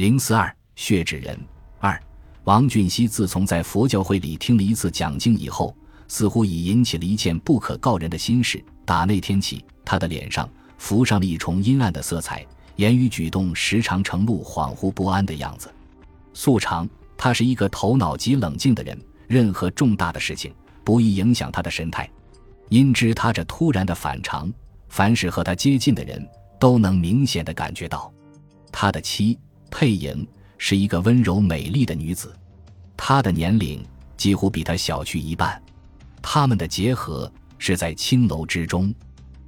零四二血指人二，王俊熙自从在佛教会里听了一次讲经以后，似乎已引起了一件不可告人的心事。打那天起，他的脸上浮上了一重阴暗的色彩，言语举动时常呈露恍惚不安的样子。素常，他是一个头脑极冷静的人，任何重大的事情不易影响他的神态。因知他这突然的反常，凡是和他接近的人都能明显的感觉到。他的妻。佩莹是一个温柔美丽的女子，她的年龄几乎比他小去一半。他们的结合是在青楼之中。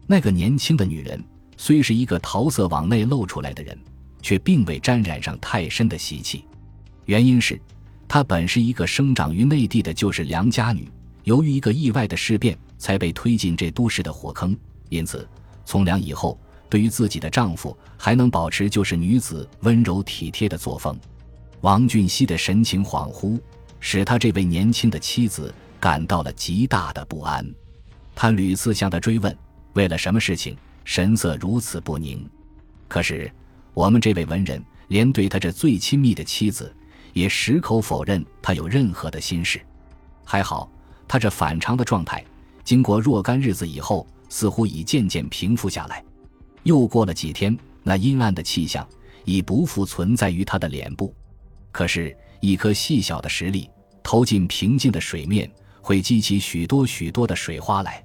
那个年轻的女人虽是一个桃色往内露出来的人，却并未沾染上太深的习气。原因是，她本是一个生长于内地的旧式良家女，由于一个意外的事变，才被推进这都市的火坑。因此，从良以后。对于自己的丈夫，还能保持就是女子温柔体贴的作风。王俊熙的神情恍惚，使他这位年轻的妻子感到了极大的不安。他屡次向他追问，为了什么事情，神色如此不宁。可是我们这位文人，连对他这最亲密的妻子，也矢口否认他有任何的心事。还好，他这反常的状态，经过若干日子以后，似乎已渐渐平复下来。又过了几天，那阴暗的气象已不复存在于他的脸部。可是，一颗细小的石粒投进平静的水面，会激起许多许多的水花来。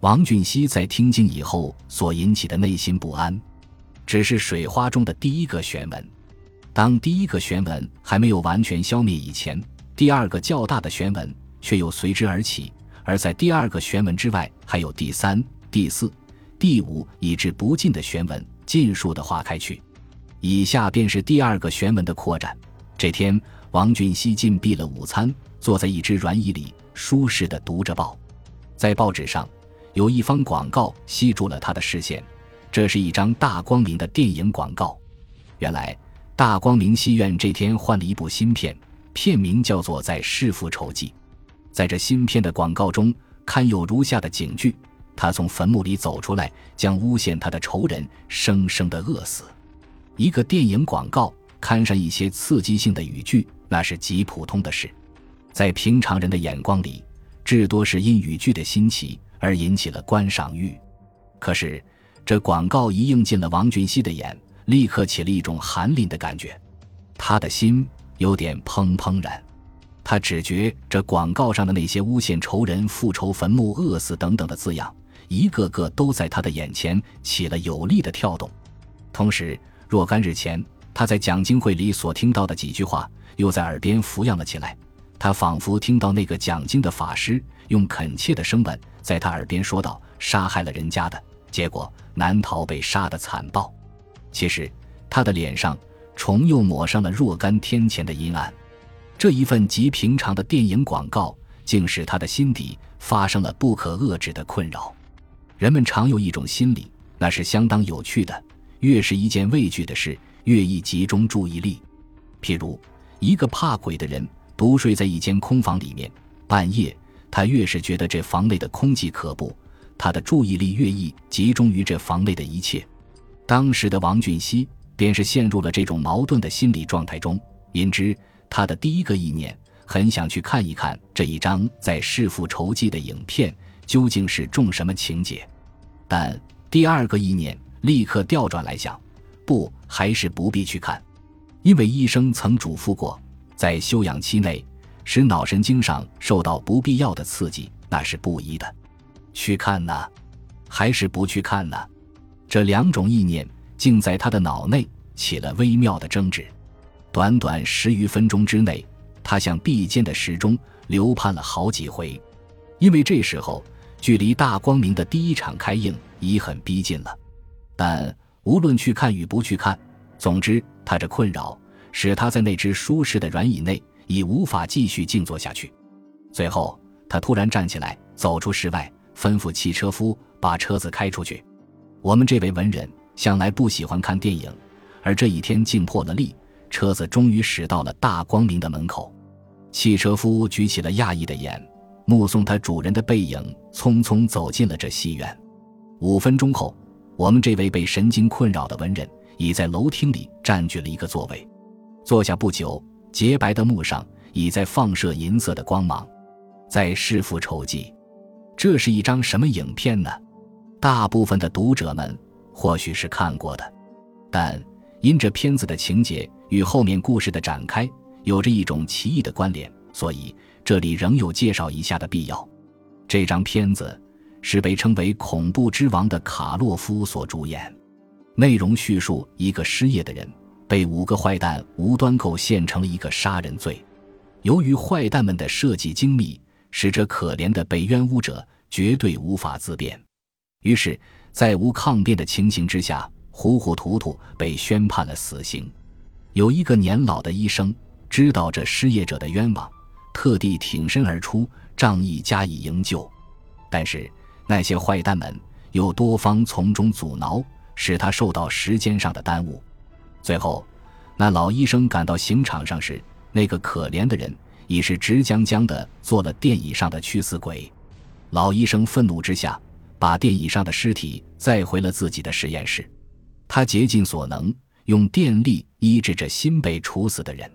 王俊熙在听经以后所引起的内心不安，只是水花中的第一个旋纹。当第一个旋纹还没有完全消灭以前，第二个较大的旋纹却又随之而起。而在第二个旋纹之外，还有第三、第四。第五，以至不尽的玄文尽数的化开去，以下便是第二个玄文的扩展。这天，王俊熙禁闭了午餐，坐在一只软椅里，舒适的读着报。在报纸上，有一方广告吸住了他的视线，这是一张大光明的电影广告。原来，大光明戏院这天换了一部新片，片名叫做《在弑父仇记》。在这新片的广告中，刊有如下的警句。他从坟墓里走出来，将诬陷他的仇人生生的饿死。一个电影广告刊上一些刺激性的语句，那是极普通的事，在平常人的眼光里，至多是因语句的新奇而引起了观赏欲。可是，这广告一映进了王俊熙的眼，立刻起了一种寒凛的感觉，他的心有点怦怦然。他只觉这广告上的那些诬陷仇人、复仇坟墓、饿死等等的字样。一个个都在他的眼前起了有力的跳动，同时若干日前他在讲经会里所听到的几句话又在耳边浮扬了起来。他仿佛听到那个讲经的法师用恳切的声吻在他耳边说道：“杀害了人家的结果，难逃被杀的惨报。”其实他的脸上重又抹上了若干天前的阴暗。这一份极平常的电影广告，竟使他的心底发生了不可遏制的困扰。人们常有一种心理，那是相当有趣的。越是一件畏惧的事，越易集中注意力。譬如，一个怕鬼的人独睡在一间空房里面，半夜他越是觉得这房内的空气可怖，他的注意力越易集中于这房内的一切。当时的王俊熙便是陷入了这种矛盾的心理状态中，因之他的第一个意念很想去看一看这一张在弑父仇记的影片。究竟是中什么情节？但第二个意念立刻调转来想，不，还是不必去看，因为医生曾嘱咐过，在休养期内使脑神经上受到不必要的刺激，那是不宜的。去看呢，还是不去看呢？这两种意念竟在他的脑内起了微妙的争执。短短十余分钟之内，他向壁间的时钟流盼了好几回，因为这时候。距离大光明的第一场开映已很逼近了，但无论去看与不去看，总之他这困扰使他在那只舒适的软椅内已无法继续静坐下去。最后，他突然站起来，走出室外，吩咐汽车夫把车子开出去。我们这位文人向来不喜欢看电影，而这一天竟破了例，车子终于驶到了大光明的门口。汽车夫举起了讶异的眼。目送他主人的背影匆匆走进了这戏院。五分钟后，我们这位被神经困扰的文人已在楼厅里占据了一个座位。坐下不久，洁白的幕上已在放射银色的光芒，在弑父仇记。这是一张什么影片呢？大部分的读者们或许是看过的，但因这片子的情节与后面故事的展开有着一种奇异的关联，所以这里仍有介绍一下的必要。这张片子是被称为“恐怖之王”的卡洛夫所主演，内容叙述一个失业的人。被五个坏蛋无端构陷成了一个杀人罪，由于坏蛋们的设计精密，使这可怜的被冤污者绝对无法自辩。于是，在无抗辩的情形之下，糊糊涂涂被宣判了死刑。有一个年老的医生知道这失业者的冤枉，特地挺身而出，仗义加以营救。但是那些坏蛋们又多方从中阻挠，使他受到时间上的耽误。最后，那老医生赶到刑场上时，那个可怜的人已是直僵僵的坐了电椅上的去死鬼。老医生愤怒之下，把电椅上的尸体载回了自己的实验室。他竭尽所能，用电力医治着新被处死的人，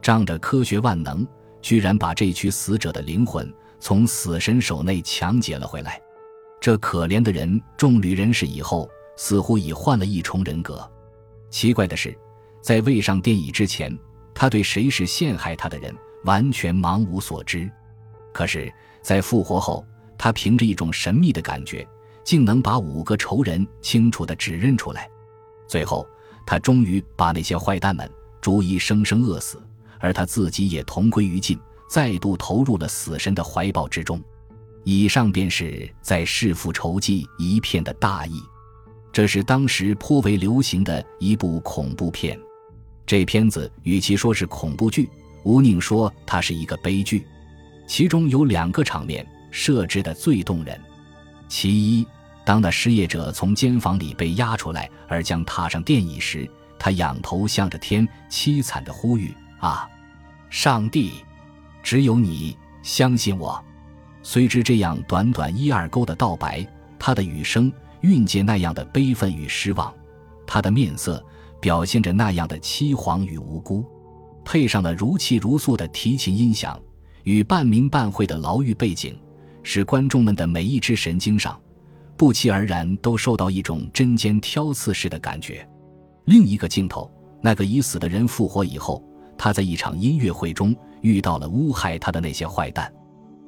仗着科学万能，居然把这具死者的灵魂从死神手内抢劫了回来。这可怜的人重旅人世以后，似乎已换了一重人格。奇怪的是，在未上电椅之前，他对谁是陷害他的人完全茫无所知。可是，在复活后，他凭着一种神秘的感觉，竟能把五个仇人清楚地指认出来。最后，他终于把那些坏蛋们逐一生生饿死，而他自己也同归于尽，再度投入了死神的怀抱之中。以上便是在弑父仇记一片的大意。这是当时颇为流行的一部恐怖片，这片子与其说是恐怖剧，无宁说它是一个悲剧。其中有两个场面设置的最动人。其一，当那失业者从监房里被押出来，而将踏上电椅时，他仰头向着天，凄惨的呼吁：“啊，上帝，只有你相信我。”虽知这样短短一二勾的道白，他的语声。蕴藉那样的悲愤与失望，他的面色表现着那样的凄惶与无辜，配上了如泣如诉的提琴音响与半明半晦的牢狱背景，使观众们的每一只神经上不期而然都受到一种针尖挑刺似的感觉。另一个镜头，那个已死的人复活以后，他在一场音乐会中遇到了诬害他的那些坏蛋。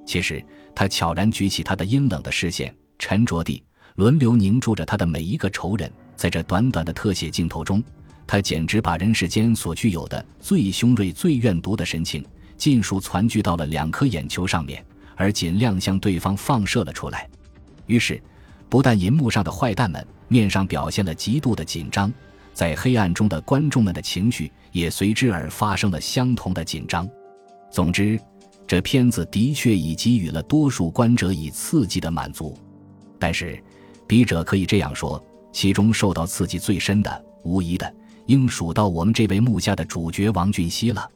其实，他悄然举起他的阴冷的视线，沉着地。轮流凝住着他的每一个仇人，在这短短的特写镜头中，他简直把人世间所具有的最凶锐、最怨毒的神情，尽数攒聚到了两颗眼球上面，而尽量向对方放射了出来。于是，不但银幕上的坏蛋们面上表现了极度的紧张，在黑暗中的观众们的情绪也随之而发生了相同的紧张。总之，这片子的确已给予了多数观者以刺激的满足，但是。笔者可以这样说，其中受到刺激最深的，无疑的应数到我们这位幕下的主角王俊熙了。